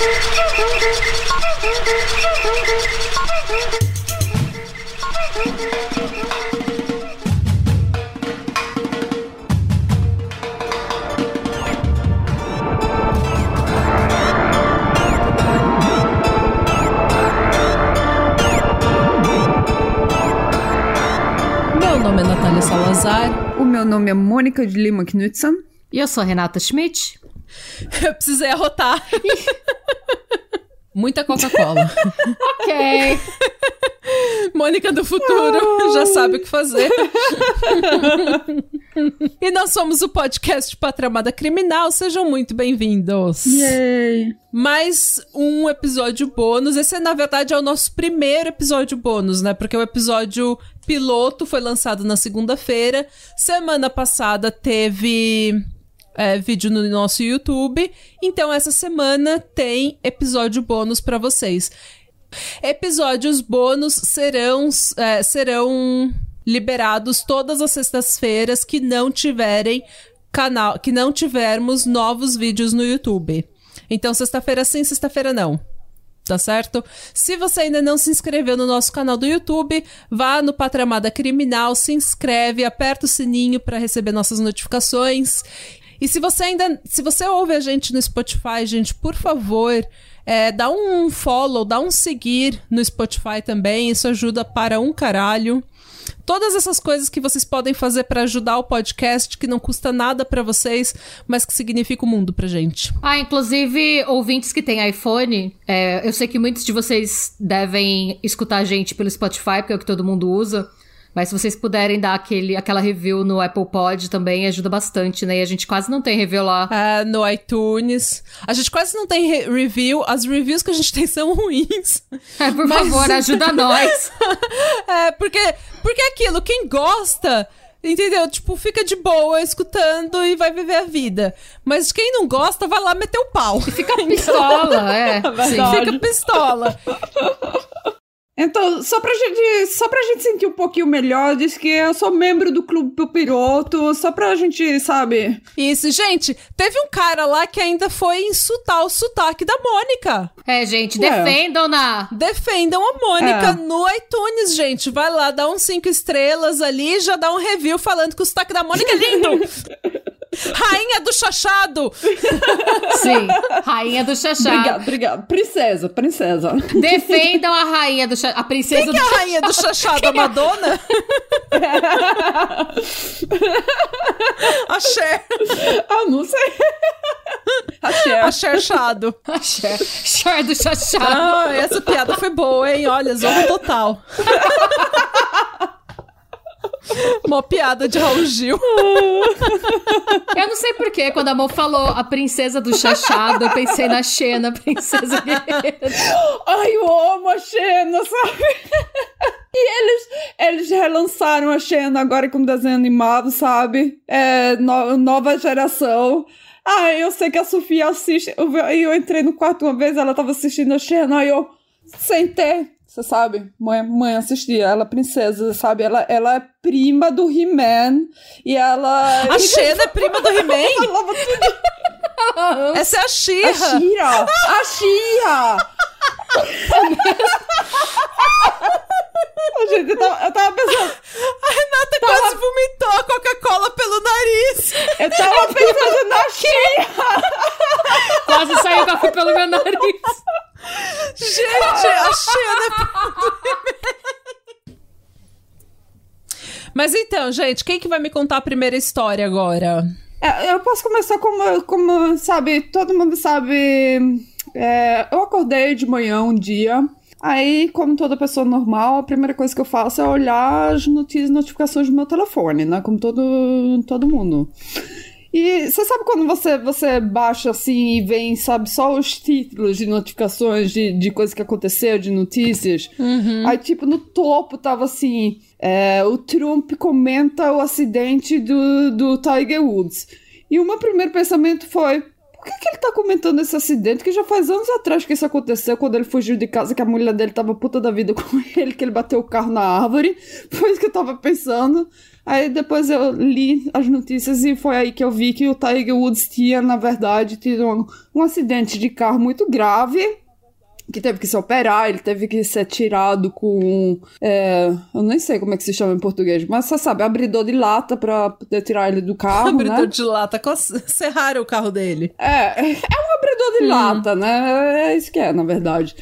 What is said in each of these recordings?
Meu nome é Natália Salazar. O meu nome é Mônica de Lima Knudsen. E eu sou a Renata Schmidt. Eu precisei arrotar. Muita Coca-Cola. Ok. Mônica do futuro já sabe o que fazer. e nós somos o podcast Patramada Criminal. Sejam muito bem-vindos. Yay! Mais um episódio bônus. Esse, na verdade, é o nosso primeiro episódio bônus, né? Porque o episódio piloto foi lançado na segunda-feira. Semana passada teve é, vídeo no nosso YouTube. Então, essa semana tem episódio bônus para vocês. Episódios bônus serão, é, serão liberados todas as sextas-feiras que não tiverem canal, que não tivermos novos vídeos no YouTube. Então, sexta-feira sim, sexta-feira não. Tá certo? Se você ainda não se inscreveu no nosso canal do YouTube, vá no Patramada Criminal, se inscreve, aperta o sininho para receber nossas notificações. E se você ainda, se você ouve a gente no Spotify, gente, por favor, é, dá um follow, dá um seguir no Spotify também, isso ajuda para um caralho. Todas essas coisas que vocês podem fazer para ajudar o podcast, que não custa nada para vocês, mas que significa o mundo pra gente. Ah, inclusive, ouvintes que têm iPhone, é, eu sei que muitos de vocês devem escutar a gente pelo Spotify, porque é o que todo mundo usa. Mas se vocês puderem dar aquele, aquela review no Apple Pod também, ajuda bastante, né? E a gente quase não tem review lá. É, no iTunes. A gente quase não tem re review. As reviews que a gente tem são ruins. É, por Mas... favor, ajuda nós. é, porque, porque é aquilo, quem gosta. Entendeu? Tipo, fica de boa escutando e vai viver a vida. Mas quem não gosta, vai lá meter o pau. E fica pistola, é. Sim. Fica pistola. Então, só pra, gente, só pra gente sentir um pouquinho melhor, diz que eu sou membro do Clube Piroto, só pra gente, sabe? Isso, gente, teve um cara lá que ainda foi insultar o sotaque da Mônica. É, gente, defendam-na. Defendam a Mônica é. no iTunes, gente. Vai lá, dá uns cinco estrelas ali já dá um review falando que o sotaque da Mônica é lindo. Rainha do chachado! Sim, rainha do chachado. Obrigado, obrigado. Princesa, princesa. Defendam a rainha do chachado. A princesa Quem que é a rainha do chachado? A Madonna? a Cher. Ah, não sei. A Cher. A Cher Chado. A Cher. Cher do chachado. Ah, essa piada foi boa, hein? Olha, zorro total. Uma piada de Raul Gil. Eu não sei porquê, quando a Mo falou a princesa do chachado, eu pensei na Xena, princesa guerreira. Ai, eu amo a Xena, sabe? E eles, eles relançaram a Xena agora com desenho animado, sabe? É, no, nova geração. Ah, eu sei que a Sofia assiste. Eu, eu entrei no quarto uma vez, ela tava assistindo a Xena, aí eu sentei você sabe? Mãe, mãe assistia, ela é princesa, sabe? Ela, ela é prima do He-Man e ela. A Xena é prima do He-Man? Essa é a Xia. A Xia! A Xia! Gente, eu tava, eu tava pensando. A Renata tava... quase vomitou a Coca-Cola pelo nariz. Eu tava pensando na Xia! Quase saiu café pelo meu nariz. Gente, a Xena Mas então, gente, quem que vai me contar a primeira história agora? É, eu posso começar como, como, sabe, todo mundo sabe. É, eu acordei de manhã um dia. Aí, como toda pessoa normal, a primeira coisa que eu faço é olhar as notícias notificações do meu telefone, né? Como todo, todo mundo. E você sabe quando você, você baixa assim e vem, sabe, só os títulos de notificações de, de coisas que aconteceu, de notícias? Uhum. Aí, tipo, no topo tava assim: é, o Trump comenta o acidente do, do Tiger Woods. E o meu primeiro pensamento foi: por que, que ele tá comentando esse acidente que já faz anos atrás que isso aconteceu, quando ele fugiu de casa, que a mulher dele tava puta da vida com ele, que ele bateu o carro na árvore. Foi isso que eu tava pensando. Aí depois eu li as notícias e foi aí que eu vi que o Tiger Woods tinha, na verdade, tido um, um acidente de carro muito grave que teve que se operar, ele teve que ser tirado com. É, eu nem sei como é que se chama em português, mas você sabe, abridor de lata pra poder tirar ele do carro. abridor né? de lata, serraram o carro dele. É, é um abridor de hum. lata, né? É isso que é, na verdade.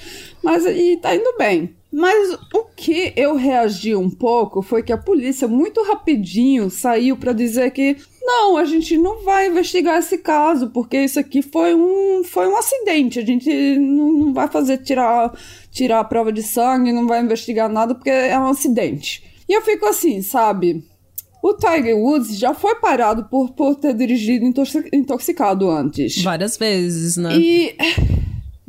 Mas e tá indo bem. Mas o que eu reagi um pouco foi que a polícia muito rapidinho saiu para dizer que não, a gente não vai investigar esse caso, porque isso aqui foi um, foi um acidente. A gente não, não vai fazer tirar, tirar a prova de sangue, não vai investigar nada, porque é um acidente. E eu fico assim, sabe? O Tiger Woods já foi parado por, por ter dirigido intoxicado antes. Várias vezes, né? E.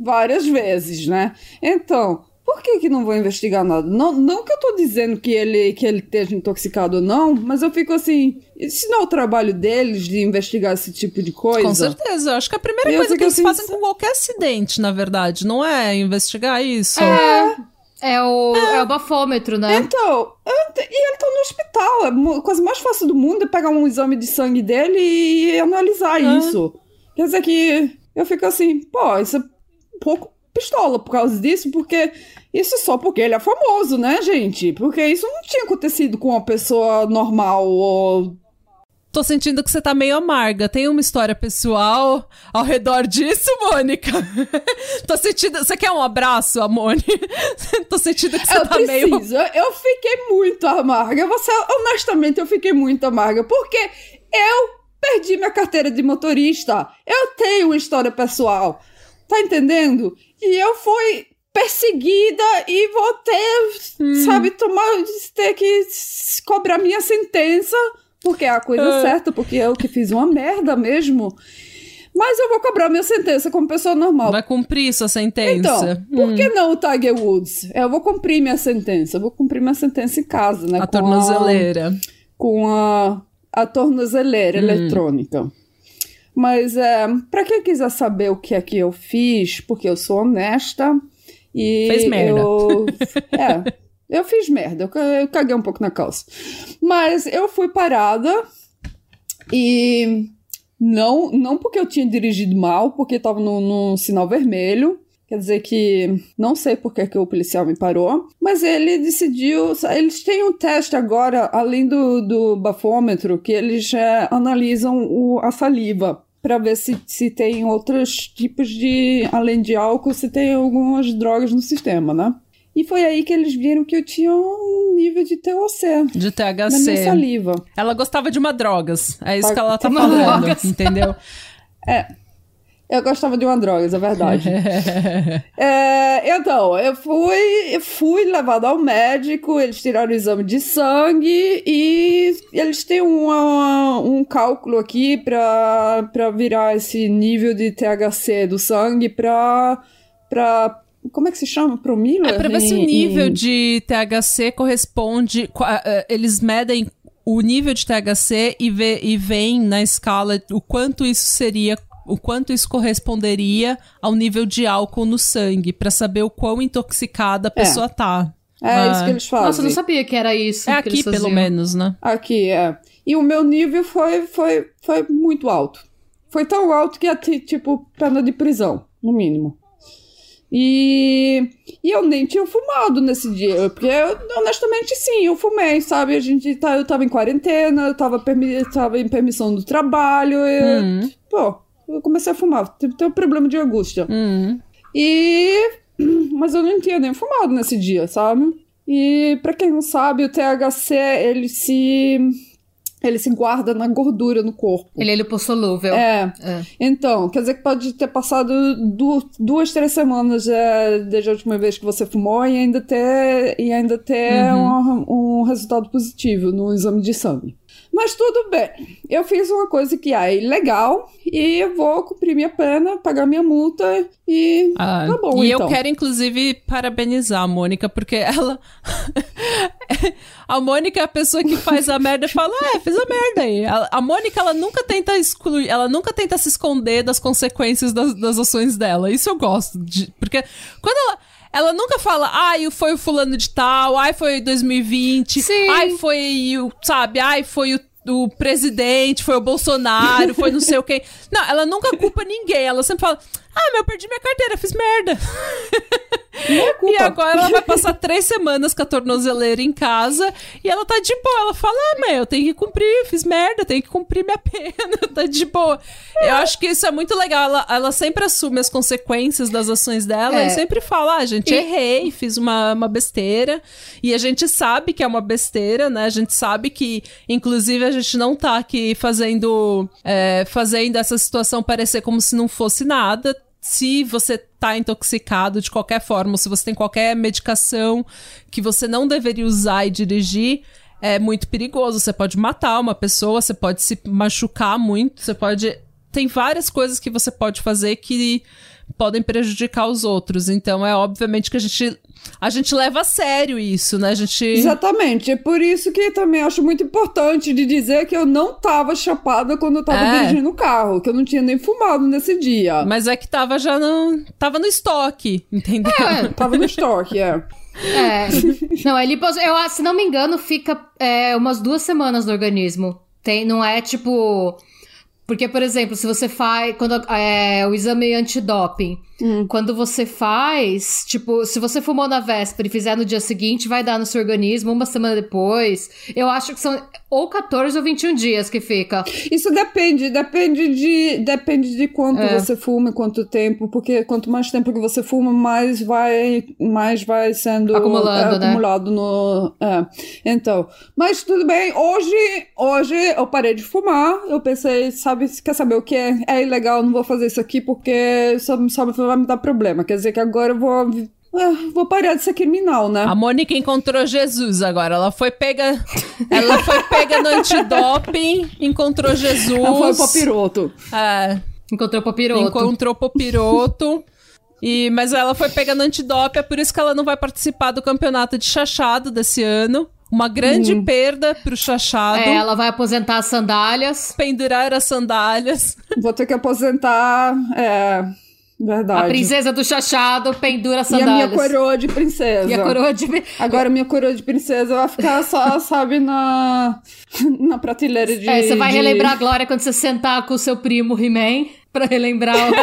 Várias vezes, né? Então, por que, que não vou investigar nada? Não, não que eu tô dizendo que ele, que ele esteja intoxicado ou não, mas eu fico assim, isso não é o trabalho deles de investigar esse tipo de coisa? Com certeza, eu acho que a primeira coisa que eles assim, fazem com qualquer acidente, na verdade, não é investigar isso. É. É o, é. é o bafômetro, né? Então, e ele tá no hospital. É a coisa mais fácil do mundo é pegar um exame de sangue dele e analisar é. isso. Quer dizer que eu fico assim, pô, isso é um pouco pistola por causa disso, porque isso só porque ele é famoso, né, gente? Porque isso não tinha acontecido com uma pessoa normal ou. Tô sentindo que você tá meio amarga. Tem uma história pessoal ao redor disso, Mônica? Tô sentindo. Você quer um abraço, Amone? Tô sentindo que você eu tá preciso. meio. Eu fiquei muito amarga. Você, honestamente, eu fiquei muito amarga. Porque eu perdi minha carteira de motorista. Eu tenho uma história pessoal. Tá entendendo? E eu fui perseguida e vou ter, hum. sabe, tomar, ter que cobrar minha sentença, porque é a coisa uh. certa, porque eu que fiz uma merda mesmo. Mas eu vou cobrar minha sentença como pessoa normal. Vai cumprir sua sentença. Então, hum. por que não o Tiger Woods? Eu vou cumprir minha sentença. Eu vou cumprir minha sentença em casa, né? A com tornozeleira. A, com a, a tornozeleira hum. eletrônica. Mas é, para quem quiser saber o que é que eu fiz, porque eu sou honesta e Fez merda. eu é, eu fiz merda, eu caguei um pouco na calça. Mas eu fui parada e não não porque eu tinha dirigido mal, porque estava no, no sinal vermelho. Quer dizer que não sei por que, que o policial me parou, mas ele decidiu. Eles têm um teste agora, além do, do bafômetro, que eles é, analisam o, a saliva para ver se, se tem outros tipos de, além de álcool, se tem algumas drogas no sistema, né? E foi aí que eles viram que eu tinha um nível de THC. De THC. Na minha saliva. Ela gostava de uma drogas. É isso que ela tá falando, entendeu? É. Eu gostava de uma drogas, é verdade. é, então, eu fui, fui levado ao médico, eles tiraram o exame de sangue e eles têm uma, um cálculo aqui para virar esse nível de THC do sangue para para como é que se chama? Promila? É pra ver se o nível em... de THC corresponde. Eh, eles medem o nível de THC e, vê, e veem na escala o quanto isso seria o quanto isso corresponderia ao nível de álcool no sangue, para saber o quão intoxicada a é. pessoa é. tá. É ah. isso que eles fazem. Nossa, eu não sabia que era isso. É aqui, pelo menos, né? Aqui, é. E o meu nível foi, foi, foi muito alto. Foi tão alto que ia ter, tipo, pena de prisão, no mínimo. E, e eu nem tinha fumado nesse dia, porque eu, honestamente sim, eu fumei, sabe? A gente tá, eu tava em quarentena, eu tava, permi, tava em permissão do trabalho, e, hum. pô, eu comecei a fumar. Tive um problema de angústia. Uhum. E. Mas eu não tinha nem fumado nesse dia, sabe? E para quem não sabe, o THC, ele se. Ele se guarda na gordura no corpo. Ele é lipossolúvel. É. é. Então, quer dizer que pode ter passado duas, três semanas é, desde a última vez que você fumou e ainda ter, e ainda ter uhum. um, um resultado positivo no exame de sangue. Mas tudo bem. Eu fiz uma coisa que é ilegal e vou cumprir minha pena, pagar minha multa e ah, tá bom, E então. eu quero, inclusive, parabenizar a Mônica, porque ela... a Mônica é a pessoa que faz a merda e fala, é, fez a merda aí. A, a Mônica, ela nunca tenta excluir, ela nunca tenta se esconder das consequências das, das ações dela. Isso eu gosto, de, porque quando ela... Ela nunca fala, ai, foi o fulano de tal, ai, foi 2020, Sim. ai, foi o, sabe, ai, foi o o presidente, foi o Bolsonaro, foi não sei o quê. Não, ela nunca culpa ninguém. Ela sempre fala: Ah, meu, eu perdi minha carteira, fiz merda. é e agora ela vai passar três semanas com a tornozeleira em casa e ela tá de boa. Ela fala: Ah, meu, eu tenho que cumprir, fiz merda, tenho que cumprir minha pena, tá de boa. Eu acho que isso é muito legal. Ela, ela sempre assume as consequências das ações dela É. e sempre fala: Ah, gente, E- errei, fiz uma, uma besteira. E a gente sabe que é uma besteira, né? A gente sabe que, inclusive, a gente não tá aqui fazendo, é, fazendo essa situação parecer como se não fosse nada. Se você tá intoxicado de qualquer forma, ou se você tem qualquer medicação que você não deveria usar e dirigir, é muito perigoso. Você pode matar uma pessoa, você pode se machucar muito, você pode. Tem várias coisas que você pode fazer que podem prejudicar os outros. Então é obviamente que a gente a gente leva a sério isso, né? A gente Exatamente. É por isso que também acho muito importante de dizer que eu não tava chapada quando eu tava É. dirigindo o carro, que eu não tinha nem fumado nesse dia. mas é que tava já no tava no estoque, entendeu? Tava no estoque, é. É. Não, é lipo... eu, se não me engano, fica é, umas duas semanas no organismo. Tem, não é tipo. Porque, por exemplo, se você faz. Quando é, o exame antidoping. Quando você faz, tipo, se você fumou na véspera e fizer no dia seguinte, vai dar no seu organismo uma semana depois. Eu acho que são ou 14 ou 21 dias que fica. Isso depende, depende de, depende de quanto É. você fuma, e quanto tempo, porque quanto mais tempo que você fuma, mais vai, mais vai sendo Acumulando, é, né? acumulado no, é. Então, mas tudo bem. Hoje, hoje eu parei de fumar. Eu pensei, sabe, quer saber o que é? É ilegal, não vou fazer isso aqui porque só, só vai me dar problema. Quer dizer que agora eu vou é, vou parar de ser criminal, né? A Mônica encontrou Jesus agora. Ela foi pega. Ela foi pega no antidoping, encontrou Jesus. Ela foi pro piroto. É, Encontrou o papiroto. encontrou Popiroto. E, mas ela foi pega no antidoping, é por isso que ela não vai participar do campeonato de chachado desse ano. Uma grande perda pro chachado. É, ela vai aposentar as sandálias. Pendurar as sandálias. Vou ter que aposentar. É. Verdade. A princesa do chachado pendura as E a sandálias. minha coroa de princesa. E a coroa de. Agora minha coroa de princesa vai ficar só, sabe, na, na prateleira de. É, você vai de- relembrar a Glória quando você sentar com o seu primo He-Man pra relembrar o...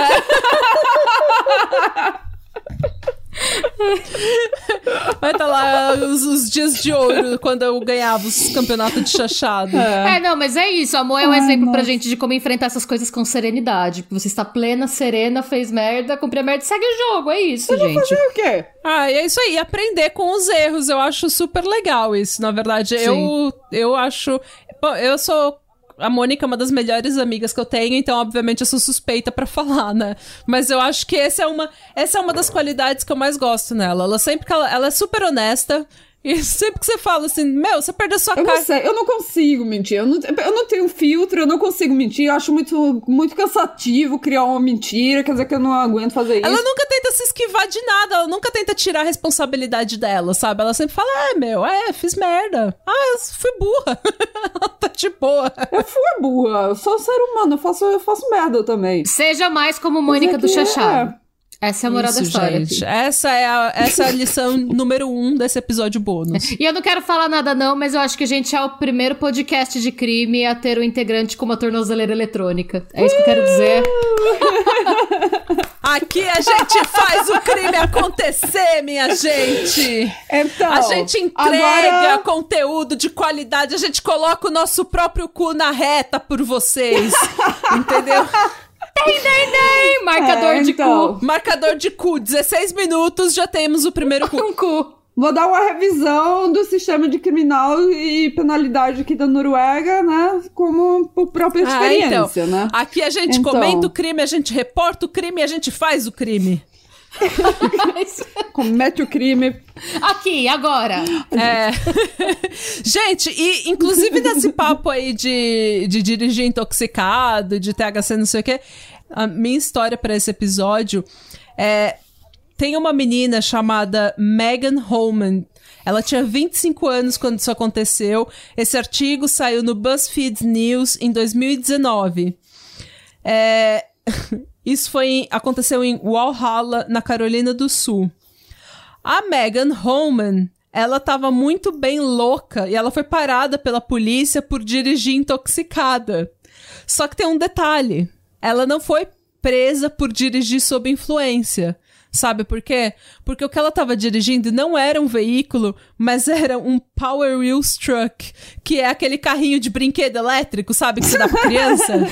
Vai estar lá os, os dias de ouro, quando eu ganhava os campeonatos de chachado. É, não, mas é isso. Amor é um Ai, exemplo pra nossa. gente de como enfrentar essas coisas com serenidade. Você está plena, serena, fez merda, cumpriu a merda, segue o jogo. É isso, gente. O quê? Ah, e é isso aí, aprender com os erros. Eu acho super legal isso, na verdade. Eu, eu acho. Bom, eu sou. A Mônica é uma das melhores amigas que eu tenho, então, obviamente, eu sou suspeita pra falar, né? Mas eu acho que essa é uma, essa é uma das qualidades que eu mais gosto nela. Ela sempre ela, ela é super honesta. E sempre que você fala assim, meu, você perdeu sua Eu cara. não sei, eu não consigo mentir. Eu não, eu não tenho filtro, eu não consigo mentir. Eu acho muito, muito cansativo criar uma mentira. Quer dizer que eu não aguento fazer isso. Ela nunca tenta se esquivar de nada, ela nunca tenta tirar a responsabilidade dela, sabe? Ela sempre fala, é, meu, é, fiz merda. Ah, eu fui burra. ela tá de boa. Eu fui burra. Eu sou ser humano, eu faço, eu faço merda também. Seja mais como Mônica é do que Chachado. Essa é a moral da Isso, história. gente. Essa é, a, essa é a lição número um desse episódio bônus. E eu não quero falar nada não, mas eu acho que a gente é o primeiro podcast de crime a ter um integrante com uma tornozeleira eletrônica. É isso que eu quero dizer. Aqui a gente faz o crime acontecer, minha gente. Então, A gente entrega agora- conteúdo de qualidade, a gente coloca o nosso próprio cu na reta por vocês. entendeu? Tem, tem, tem! Marcador É, de então. Marcador de cu, 16 minutos, já temos o primeiro cu. cu. Um cu. Vou dar uma revisão do sistema de criminal e penalidade aqui da Noruega, né? Como por própria Ah, experiência, então, né? Aqui a gente Então. comenta o crime, a gente reporta o crime e a gente faz o crime. Comete o crime. Aqui, agora. É. Gente, e inclusive nesse papo aí de, de dirigir intoxicado, de THC, não sei o quê, a minha história para esse episódio é. Tem uma menina chamada Megan Holman. Ela tinha 25 anos quando isso aconteceu. Esse artigo saiu no BuzzFeed News em 2019. É, isso foi em, aconteceu em Walhalla, na Carolina do Sul. A Megan Holman, ela estava muito bem louca e ela foi parada pela polícia por dirigir intoxicada. Só que tem um detalhe: ela não foi presa por dirigir sob influência. Sabe por quê? Porque o que ela estava dirigindo não era um veículo, mas era um Power Wheels Truck, que é aquele carrinho de brinquedo elétrico, sabe? Que você dá pra criança.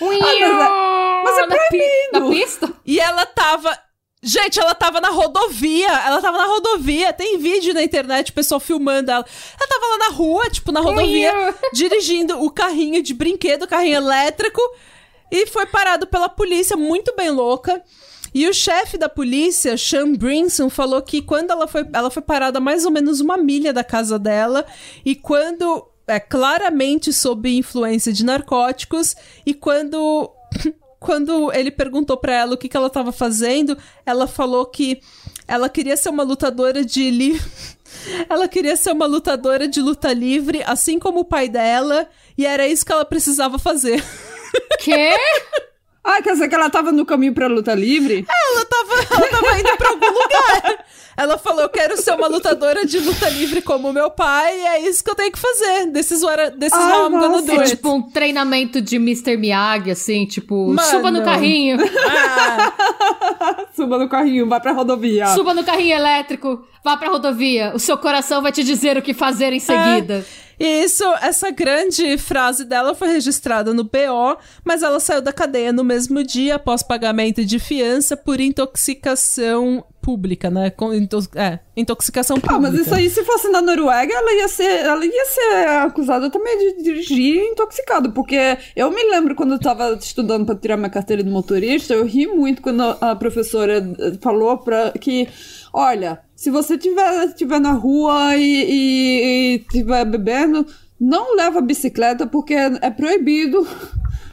Ah, mas é na, pi- proibido. na pista? E ela tava. Gente, ela tava na rodovia. Ela tava na rodovia. Tem vídeo na internet, o pessoal filmando ela. Ela tava lá na rua, tipo, na rodovia, dirigindo o carrinho de brinquedo, o carrinho elétrico. E foi parado pela polícia, muito bem louca. E o chefe da polícia, Sean Brinson, falou que quando ela foi, ela foi parada a mais ou menos uma milha da casa dela. E quando. É claramente sob influência de narcóticos. E quando quando ele perguntou pra ela o que, que ela tava fazendo, ela falou que ela queria ser uma lutadora de li... ela queria ser uma lutadora de luta livre, assim como o pai dela, e era isso que ela precisava fazer. Quê? Ah, quer dizer que ela tava no caminho pra luta livre? Ela tava, ela tava indo pra algum lugar. Ela falou: Eu quero ser uma lutadora de luta livre como meu pai, e é isso que eu tenho que fazer. This is, what I- this is Ah, how I'm gonna nossa. do É it. tipo um treinamento de Mr. Miyagi, assim, tipo, Mano. suba no carrinho, Ah, Suba no carrinho, vai pra rodovia. suba no carrinho elétrico, vá pra rodovia. O seu coração vai te dizer o que fazer em seguida. E isso, essa grande frase dela foi registrada no BO, mas ela saiu da cadeia no mesmo dia após pagamento de fiança por intoxicação pública, né? Com, é, intoxicação Ah, pública. mas isso aí, se fosse na Noruega, ela ia ser, ela ia ser acusada também de dirigir intoxicado, porque eu me lembro quando eu tava estudando para tirar minha carteira de motorista, eu ri muito quando a professora eh, falou pra, que, olha, se você tiver, tiver na rua e tiver bebendo, não leva bicicleta porque é proibido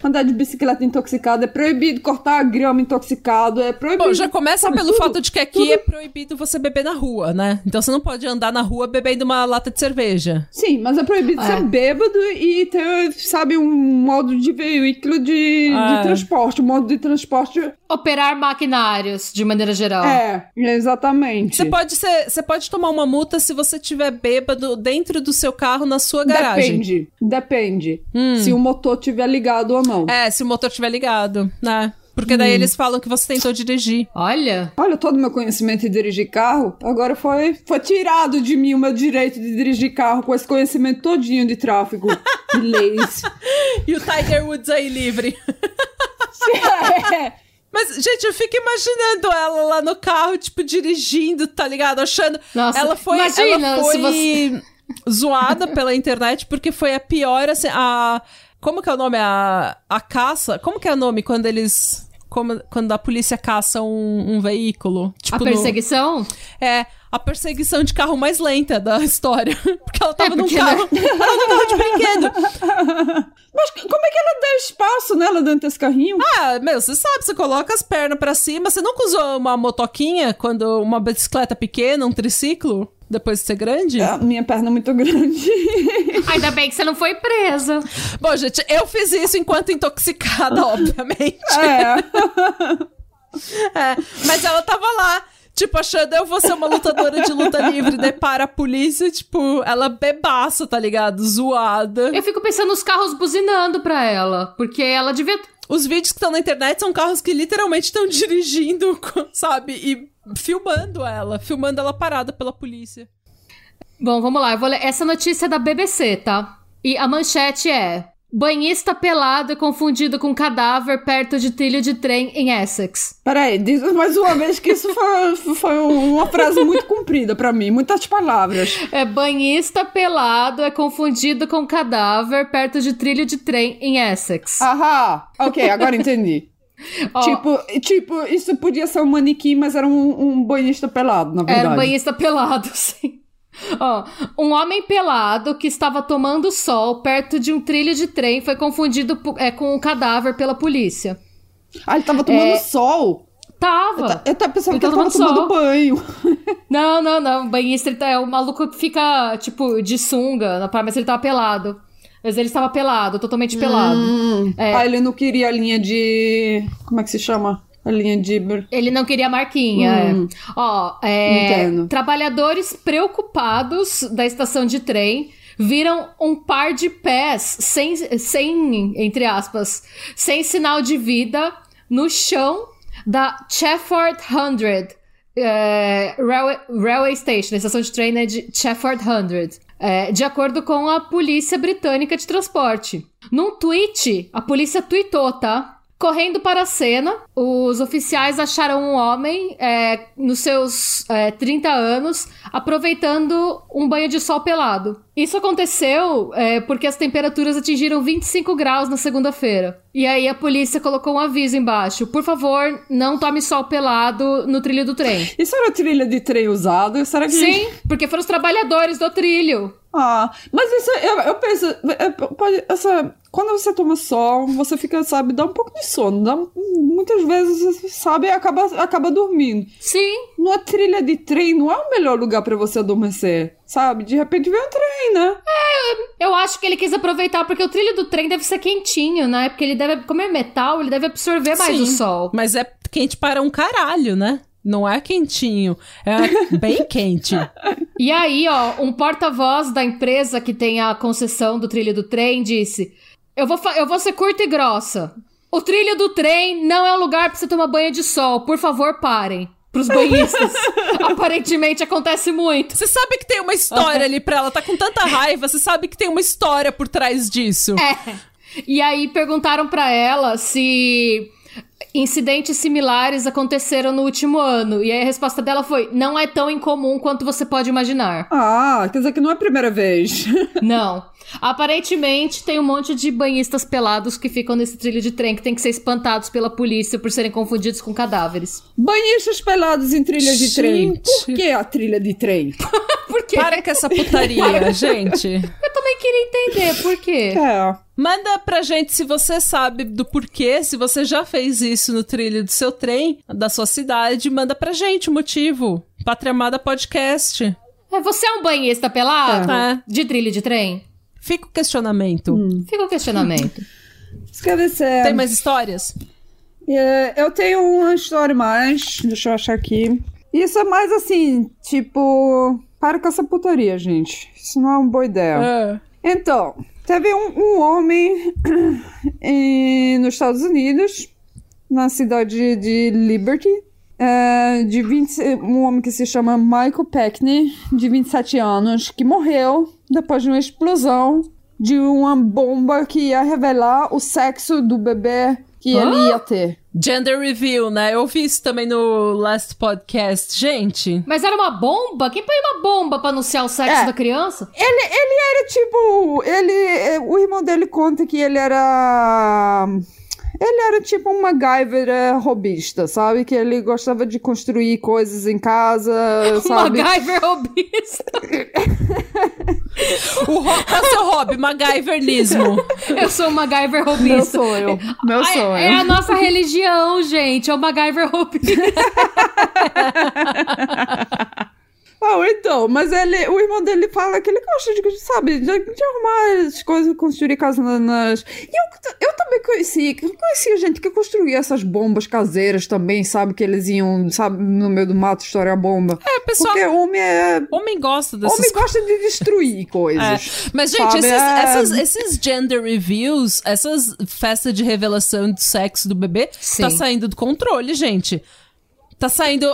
andar de bicicleta intoxicada, é proibido cortar a grama intoxicado, é proibido. Bom, já começa sabe, pelo tudo. fato de que aqui é proibido você beber na rua, né? Então você não pode andar na rua bebendo uma lata de cerveja. Sim, mas é proibido É. ser bêbado e ter, sabe, um modo de veículo de, Ah. de transporte. Um modo de transporte. Operar maquinários, de maneira geral. É, exatamente. Você pode ser, você pode tomar uma multa se você tiver bêbado dentro do seu carro na sua garagem. Depende, depende. Hum. Se o motor tiver ligado ou não. É, se o motor estiver ligado, né? Porque daí eles falam que você tentou dirigir. Olha, Olha, todo o meu conhecimento de dirigir carro, agora foi, foi tirado de mim o meu direito de dirigir carro com esse conhecimento todinho de tráfego, de leis. E o Tiger Woods aí livre. É. Mas, gente, eu fico imaginando ela lá no carro, tipo, dirigindo, tá ligado? Achando. Nossa, ela foi, imagina ela se foi zoada pela internet porque foi a pior, assim, a. Como que é o nome? A, a caça. Como que é o nome quando eles. Como, quando a polícia caça um, um veículo? a Tipo, no- perseguição? é, a perseguição de carro mais lenta da história. Porque ela tava É, porque, num carro. Ela tava num carro de brinquedo. Mas como é que ela deu espaço nela dentro desse carrinho? Ah, meu, você sabe, você coloca as pernas pra cima. Você nunca usou uma motoquinha quando uma bicicleta pequena, um triciclo? Depois de ser grande? A minha perna é muito grande. Ainda bem que você não foi presa. Bom, gente, eu fiz isso enquanto intoxicada, obviamente. É. É, mas ela tava lá, tipo, achando eu vou ser uma lutadora de luta livre. Daí para a polícia, tipo, ela bebaça, tá ligado? Zoada. Eu fico pensando nos carros buzinando pra ela. Porque ela devia. Os vídeos que estão na internet são carros que literalmente estão dirigindo, sabe? E filmando ela, filmando ela parada pela polícia. Bom, vamos lá. Eu vou ler. Essa notícia é da BBC, tá? E a manchete é: Banhista pelado é confundido com cadáver perto de trilho de trem em Essex. Peraí, diz mais uma vez que isso foi, foi uma frase muito comprida pra mim, muitas palavras. É banhista pelado é confundido com cadáver perto de trilho de trem em Essex. Ahá, ok, agora entendi. Ó, Tipo, tipo, isso podia ser um manequim, mas era um, um banhista pelado, na verdade. Era um banhista pelado, sim. Ó, um homem pelado que estava tomando sol perto de um trilho de trem foi confundido é, com um cadáver pela polícia. Ah, ele tava tomando É. sol. Tava. Eu, ta- eu tava pensando Ele que ele tava tomando tomando banho. Não, não, não. O banhista tá- é o maluco que fica, tipo, de sunga na praia, mas ele tava pelado. Mas ele estava pelado, totalmente pelado. Hum. É. Ah, ele não queria a linha de. Como é que se chama? A linha de. Ele não queria marquinha. Hum. é. Ó, é, Entendo. trabalhadores preocupados da estação de trem viram um par de pés sem, sem, entre aspas, sem sinal de vida no chão da Chafford Hundred. é, Railway, Railway Station, a estação de trem é de Chafford Hundred. é, de acordo com a polícia britânica de transporte. Num tweet, a polícia tweetou, tá? Correndo para a cena, os oficiais acharam um homem é, nos seus é, 30 anos aproveitando um banho de sol pelado. Isso aconteceu é, porque as temperaturas atingiram 25 graus na segunda-feira. E aí a polícia colocou um aviso embaixo: por favor, não tome sol pelado no trilho do trem. Isso era trilha de trem usado? Será que. Sim, porque foram os trabalhadores do trilho. Ah, mas isso, eu, eu penso, é, pode, essa, quando você toma sol, você fica, sabe, dá um pouco de sono, dá, muitas vezes, você sabe, acaba, acaba dormindo. Sim, Numa trilha de trem não é o melhor lugar pra você adormecer, sabe? De repente vem um trem, né? Eu acho que ele quis aproveitar porque o trilho do trem deve ser quentinho, né? Porque ele deve, como é metal, ele deve absorver mais Sim, o sol. Mas é quente para um caralho, né? Não é quentinho. É bem quente. E aí, ó, um porta-voz da empresa que tem a concessão do trilho do trem disse: eu vou, eu vou ser curta e grossa. O trilho do trem não é um lugar pra você tomar banho de sol. Por favor, parem. Pros banhistas. Aparentemente acontece muito. Você sabe que tem uma história ali pra ela, tá com tanta raiva, você sabe que tem uma história por trás disso. É. E aí perguntaram pra ela se incidentes similares aconteceram no último ano. E aí a resposta dela foi: não é tão incomum quanto você pode imaginar. Ah, quer dizer que não é a primeira vez. Não. Aparentemente tem um monte de banhistas pelados que ficam nesse trilho de trem que tem que ser espantados pela polícia por serem confundidos com cadáveres. Banhistas pelados em trilhas de trem. Por que a trilha de trem? Por quê? Para com essa putaria, gente. Eu também queria entender por quê. É. Manda pra gente se você sabe do porquê, se você já fez isso no trilho do seu trem, da sua cidade, manda pra gente o motivo. Pátria Amada Podcast. É, você é um banhista pelado? É. De trilho de trem? Fica o questionamento. Fica o questionamento. Dizer. Tem mais histórias? É, eu tenho uma história mais. Deixa eu achar aqui. Isso é mais assim, tipo. Para com essa putaria, gente. Isso não é uma boa ideia. Então, teve um, um homem em- nos Estados Unidos, na cidade de Liberty, é, de 20, um homem que se chama Michael Peckney, de 27 anos, que morreu depois de uma explosão de uma bomba que ia revelar o sexo do bebê que ele ia ter. Gender Review, né? Eu vi isso também no last podcast. Gente, Mas era uma bomba? Quem põe uma bomba pra anunciar o sexo É. da criança? Ele, ele era tipo. Ele. eh, O irmão dele conta que ele era. Ele era tipo um MacGyver eh, robista, sabe? Que ele gostava de construir coisas em casa, sabe? MacGyver robista. o ro- é o seu hobby? MacGyvernismo. Eu sou um MacGyver Meu robista. sonho. Meu sonho. É, é a nossa religião, gente. É o MacGyver robista. Ah, então, mas ele, o irmão dele fala que ele gosta de, sabe, de, de arrumar as coisas, construir casa na- nas. E eu, eu também conheci, conhecia gente que construía essas bombas caseiras também, sabe? Que eles iam, sabe, no meio do mato estourar a bomba. É, pessoal, Porque homem é. homem gosta dessas Homem gosta de destruir É, coisas. mas, gente, esses, é- essas- esses gender reviews, essas festas de revelação do sexo do bebê, Sim. tá saindo do controle, gente. Tá saindo.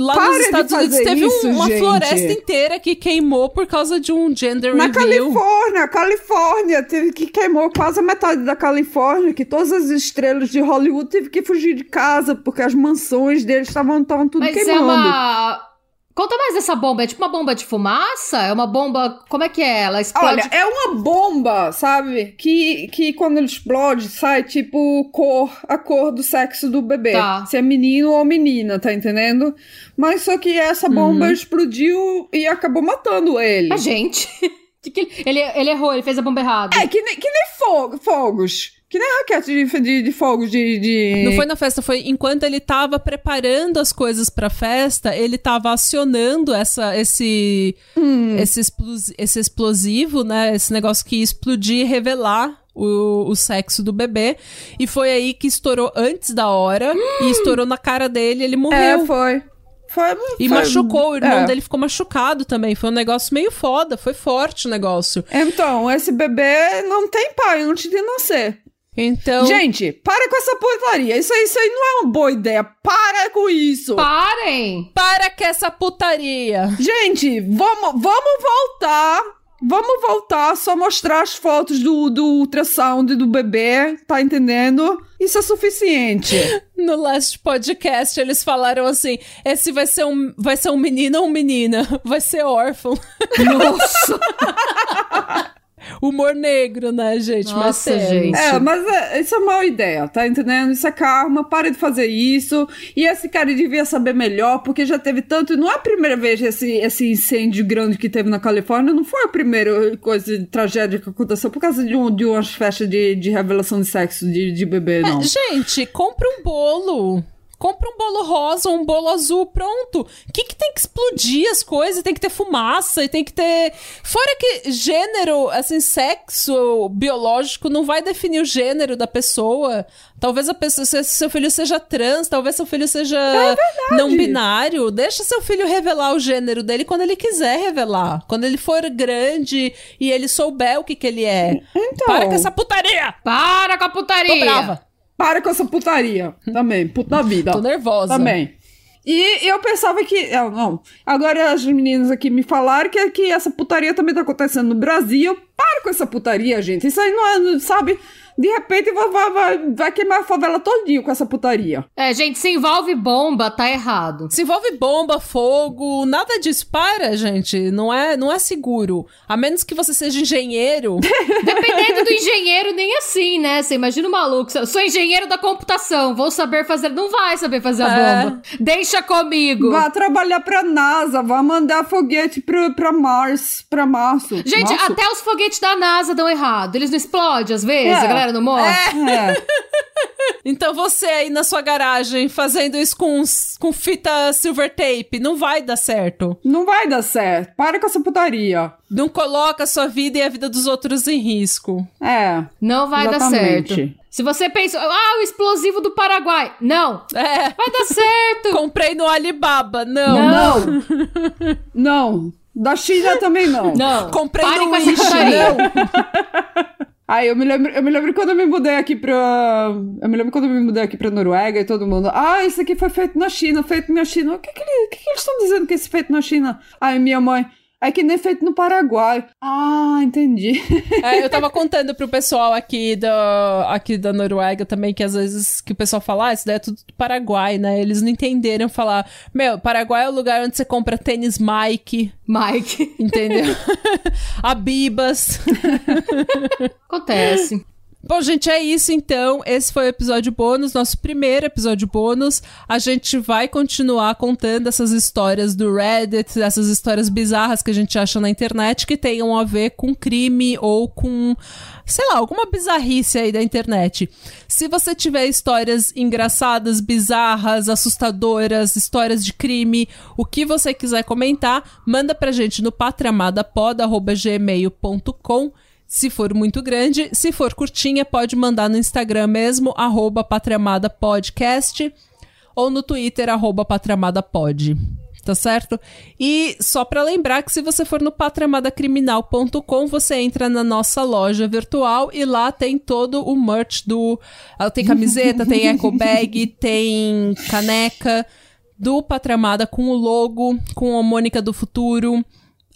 Lá Para nos Estados Unidos teve um- isso, uma gente. floresta inteira que queimou por causa de um gender Na review. Califórnia, Califórnia, teve que queimou quase a metade da Califórnia, que todas as estrelas de Hollywood teve que fugir de casa, porque as mansões deles estavam estavam tudo Mas é queimando. uma Conta mais dessa bomba. É tipo uma bomba de fumaça? É uma bomba. Como é que é? Ela explode. Olha, é uma bomba, sabe? Que, que quando ele explode, sai tipo cor, a cor do sexo do bebê. Tá. Se é menino ou menina, tá entendendo? Mas só que essa bomba Uhum. explodiu e acabou matando ele. A gente. Ele, ele errou, ele fez a bomba errada. É, que nem, que nem fogo, fogos. Que nem raquete de, de, de fogos de, de... Não foi na festa, foi enquanto ele tava preparando as coisas pra festa, ele tava acionando essa, esse, esse, explos- esse explosivo, né? Esse negócio que ia explodir e revelar o, o sexo do bebê. E foi aí que estourou antes da hora e estourou na cara dele, ele É, morreu. foi. Foi, E foi- machucou, o irmão é. dele ficou machucado também. Foi um negócio meio foda, foi forte o negócio. Então, esse bebê não tem pai antes de nascer. Então. Gente, para com essa putaria. Isso aí, isso aí não é uma boa ideia. Para com isso. Parem! Para com essa putaria! Gente, vamos, vamos voltar. Vamos voltar, só mostrar as fotos do, do ultrassound do bebê, tá entendendo? Isso é suficiente. No last podcast, eles falaram assim: esse vai ser um, vai ser um menino ou menina? Vai ser órfão. Nossa! Humor negro, né, gente? Mas Nossa, temos. gente. É, mas é, isso é uma ideia, tá entendendo? Isso é karma, para de fazer isso. E esse cara devia saber melhor, porque já teve tanto. Não é a primeira vez esse, esse incêndio grande que teve na Califórnia, não foi a primeira coisa, tragédia que aconteceu por causa de, um, de umas festas de, de revelação de sexo de, de bebê, não. É, gente, compra um bolo. Compra um bolo rosa, um bolo azul, pronto. O que, que tem que explodir as coisas? Tem que ter fumaça e tem que ter. Fora que gênero, assim, sexo biológico não vai definir o gênero da pessoa. Talvez a pessoa, se seu filho seja trans, talvez seu filho seja não binário. Deixa seu filho revelar o gênero dele quando ele quiser revelar. Quando ele for grande e ele souber o que, que ele é. Então. Para com essa putaria! Para com a putaria! Tô brava. Para com essa putaria. Também, puta da vida. Tô nervosa. Também. E eu pensava que. ah, não. Agora as meninas aqui me falaram que, que essa putaria também tá acontecendo no Brasil. Para com essa putaria, gente. Isso aí não é. Sabe? De repente vai, vai, vai, queimar a favela todinho com essa putaria. É, gente, se envolve bomba, tá errado. Se envolve bomba, fogo, nada disso. Para, gente. Não é, não é seguro. A menos que você seja engenheiro. Dependendo do engenheiro, nem assim, né? Você imagina o maluco. Eu sou engenheiro da computação, vou saber fazer. Não vai saber fazer a É. bomba. Deixa comigo. Vá trabalhar pra NASA, vá mandar foguete pra, pra Mars, pra Março. Gente, Março? até os foguetes da NASA dão errado. Eles não explodem às vezes, É. a galera não morre. É. Então você aí na sua garagem fazendo isso com, com fita silver tape, não vai dar certo. Não vai dar certo. Para com essa putaria. Não coloca a sua vida e a vida dos outros em risco. É. Não vai dar Exatamente. certo. Se você pensa, ah, o explosivo do Paraguai. Não, É. vai dar certo. Comprei no Alibaba. Não. Não. Não. Da China também não. Não. Comprei Parem no com essa Wish, putaria. Aí eu me lembro, eu me lembro quando eu me mudei aqui pra. Eu me lembro quando eu me mudei aqui pra Noruega e todo mundo. Ah, isso aqui foi feito na China, feito na China. O que, que, o que, que eles estão dizendo que esse feito na China? Aí minha mãe. É que nem feito no Paraguai. Ah, entendi. É, eu tava contando pro pessoal aqui da, aqui da Noruega também, que às vezes que o pessoal fala, ah, isso daí é tudo do Paraguai, né? Eles não entenderam falar, meu, Paraguai é o lugar onde você compra tênis Mike, Mike. entendeu? Abibas. Acontece. Bom, gente, é isso então. Esse foi o episódio bônus, nosso primeiro episódio bônus. A gente vai continuar contando essas histórias do Reddit, essas histórias bizarras que a gente acha na internet que tenham a ver com crime ou com, sei lá, alguma bizarrice aí da internet. Se você tiver histórias engraçadas, bizarras, assustadoras, histórias de crime, o que você quiser comentar, manda pra gente no patramadapod.gmail.com se for muito grande, se for curtinha, pode mandar no Instagram mesmo, arroba Patramada Podcast, ou no Twitter, arroba Patramadapod. Tá certo? E só pra lembrar que se você for no patramadacriminal.com, você entra na nossa loja virtual e lá tem todo o merch do. ah, Tem camiseta, tem eco bag, tem caneca do Patramada com o logo, com a Mônica do Futuro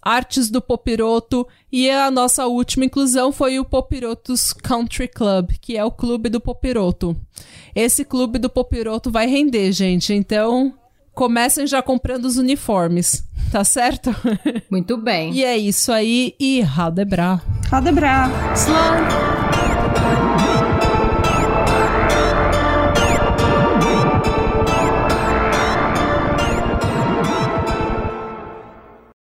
artes do Popiroto e a nossa última inclusão foi o Popirotos Country Club, que é o clube do Popiroto. Esse clube do Popiroto vai render, gente, então comecem já comprando os uniformes, tá certo? Muito bem. e é isso aí, e Radebra. Radebra. Sloan.